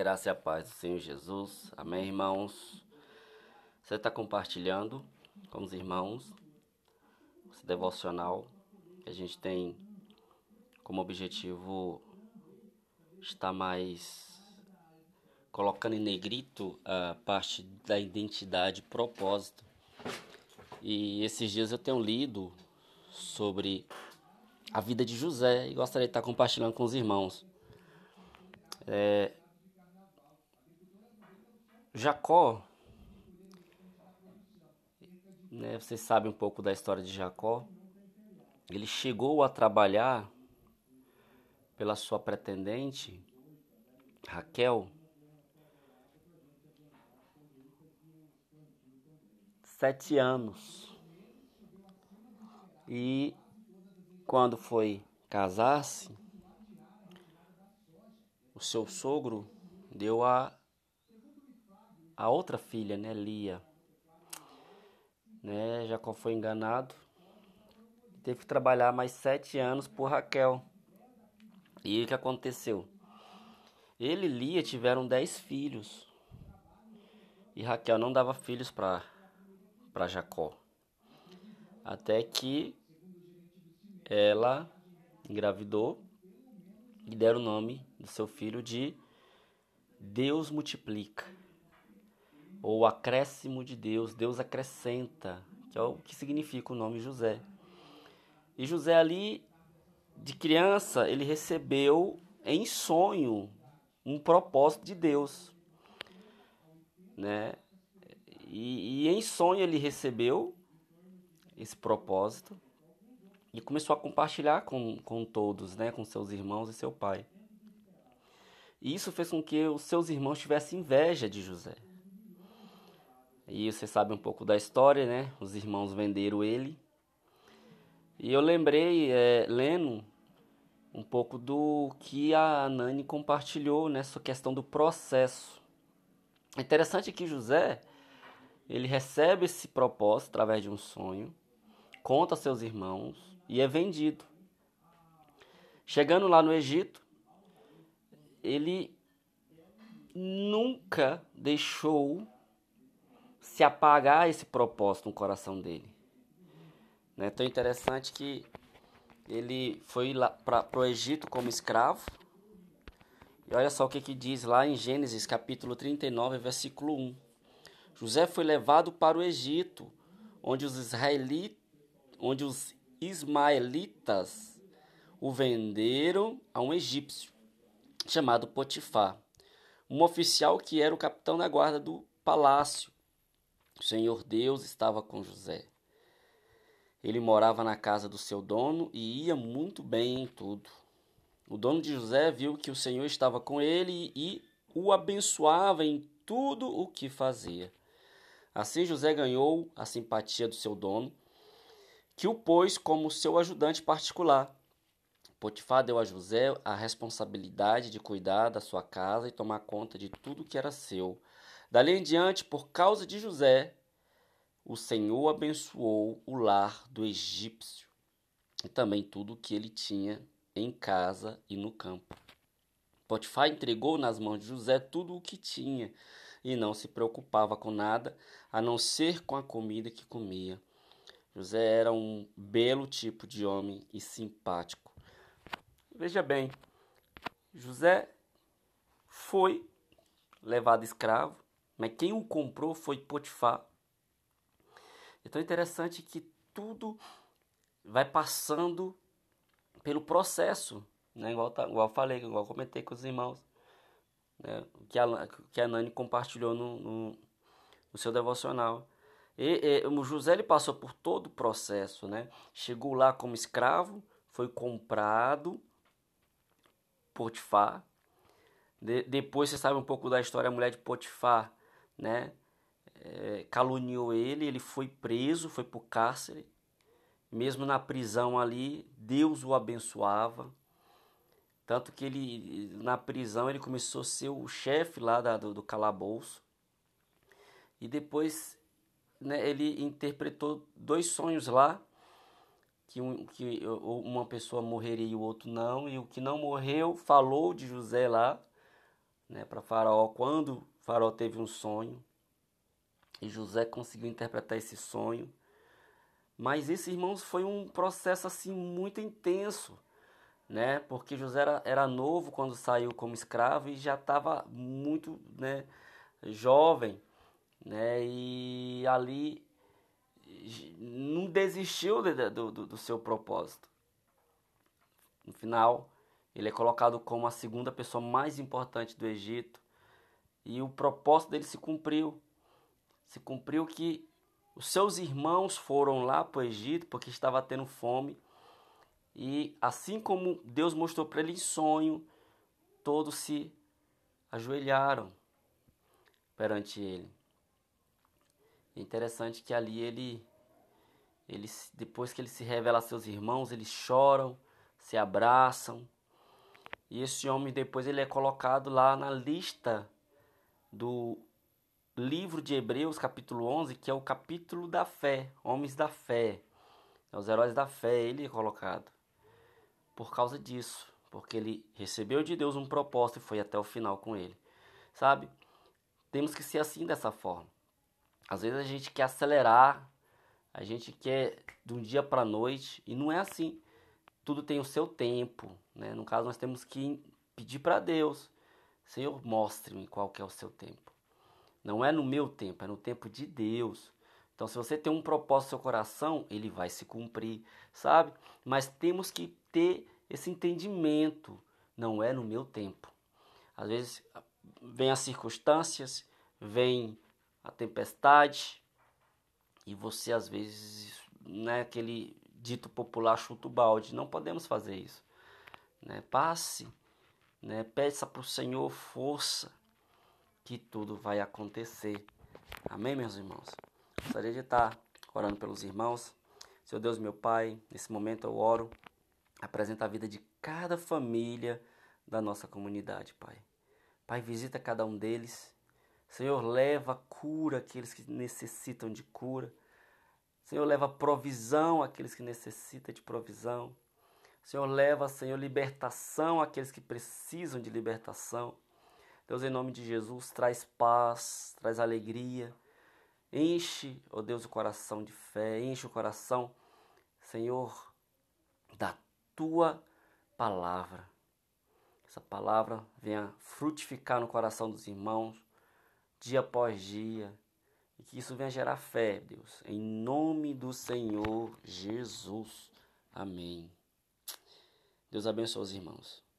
graça e a paz do Senhor Jesus. Amém, irmãos? Você está compartilhando com os irmãos esse devocional que a gente tem como objetivo estar mais colocando em negrito a parte da identidade propósito. E esses dias eu tenho lido sobre a vida de José e gostaria de estar compartilhando com os irmãos. É, Jacó, né, vocês sabem um pouco da história de Jacó. Ele chegou a trabalhar pela sua pretendente, Raquel, sete anos. E quando foi casar-se, o seu sogro deu a, a outra filha, né, Lia. Né, Jacó foi enganado. Teve que trabalhar mais sete anos por Raquel. E o que aconteceu? Ele e Lia tiveram dez filhos. E Raquel não dava filhos para Jacó. Até que ela engravidou e deram o nome do seu filho de Deus multiplica, ou acréscimo de Deus, Deus acrescenta, que é o que significa o nome José. E José ali, de criança, ele recebeu em sonho um propósito de Deus, né? E, e em sonho ele recebeu esse propósito e começou a compartilhar com, com todos, né, com seus irmãos e seu pai. E isso fez com que os seus irmãos tivessem inveja de José. E você sabe um pouco da história, né? Os irmãos venderam ele. E eu lembrei, é, lendo um pouco do que a Nani compartilhou nessa questão do processo. É interessante que José, ele recebe esse propósito através de um sonho, conta aos seus irmãos e é vendido. Chegando lá no Egito, ele nunca deixou se apagar esse propósito no coração dele. Né? Tão interessante que ele foi lá para o Egito como escravo. E olha só o que, que diz lá em Gênesis capítulo 39, versículo 1. José foi levado para o Egito, onde os israelitas, onde os ismaelitas o venderam a um egípcio chamado Potifar, um oficial que era o capitão da guarda do palácio. O Senhor Deus estava com José. Ele morava na casa do seu dono e ia muito bem em tudo. O dono de José viu que o Senhor estava com ele e o abençoava em tudo o que fazia. Assim José ganhou a simpatia do seu dono, que o pôs como seu ajudante particular. Potifar deu a José a responsabilidade de cuidar da sua casa e tomar conta de tudo que era seu. Dali em diante, por causa de José, o Senhor abençoou o lar do egípcio e também tudo o que ele tinha em casa e no campo. Potifar entregou nas mãos de José tudo o que tinha e não se preocupava com nada a não ser com a comida que comia. José era um belo tipo de homem e simpático. Veja bem, José foi levado escravo, mas quem o comprou foi Potifar. Então é interessante que tudo vai passando pelo processo, né? igual, tá, igual eu falei, igual eu comentei com os irmãos, né? que, a, que a Nani compartilhou no, no, no seu devocional. E, e, o José ele passou por todo o processo, né? Chegou lá como escravo, foi comprado, Potifar. De, depois você sabe um pouco da história, a mulher de Potifar, né? É, caluniou ele, ele foi preso, foi para o cárcere. Mesmo na prisão ali, Deus o abençoava. Tanto que ele, na prisão, ele começou a ser o chefe lá da, do, do calabouço. E depois né, ele interpretou dois sonhos lá que, um, que uma pessoa morreria e o outro não, e o que não morreu falou de José lá né, para Faraó quando Faraó teve um sonho. E José conseguiu interpretar esse sonho. Mas esse, irmãos, foi um processo assim muito intenso, né? Porque José era, era novo quando saiu como escravo e já estava muito, né, jovem, né? E ali não desistiu do, do seu propósito. No final, ele é colocado como a segunda pessoa mais importante do Egito e o propósito dele se cumpriu. Se cumpriu que os seus irmãos foram lá para o Egito porque estava tendo fome. E assim como Deus mostrou para ele em sonho, todos se ajoelharam perante ele. É interessante que ali ele, ele depois que ele se revela a seus irmãos, eles choram, se abraçam. E esse homem depois ele é colocado lá na lista do livro de Hebreus, capítulo 11, que é o capítulo da fé, homens da fé, é os heróis da fé, ele é colocado. Por causa disso, porque ele recebeu de Deus um propósito e foi até o final com ele. Sabe? Temos que ser assim dessa forma. Às vezes a gente quer acelerar, a gente quer de um dia para noite e não é assim. Tudo tem o seu tempo, né? No caso nós temos que pedir para Deus, Senhor, mostre-me qual que é o seu tempo. Não é no meu tempo, é no tempo de Deus. Então, se você tem um propósito no seu coração, ele vai se cumprir, sabe? Mas temos que ter esse entendimento. Não é no meu tempo. Às vezes vem as circunstâncias, vem a tempestade e você às vezes, né, aquele dito popular chuta o balde. Não podemos fazer isso. Né? Passe, né? peça para o Senhor força, que tudo vai acontecer. Amém, meus irmãos? Gostaria de estar orando pelos irmãos. Seu Deus, meu Pai, nesse momento eu oro, apresenta a vida de cada família da nossa comunidade, Pai. Pai, visita cada um deles. Senhor, leva cura àqueles que necessitam de cura. Senhor, leva provisão àqueles que necessitam de provisão. Senhor, leva, Senhor, libertação àqueles que precisam de libertação. Deus, em nome de Jesus, traz paz, traz alegria. Enche, ó oh Deus, o coração de fé, enche o coração, Senhor, da tua palavra. Essa palavra venha frutificar no coração dos irmãos, dia após dia, e que isso venha gerar fé, Deus, em nome do Senhor Jesus. Amém. Deus abençoe os irmãos.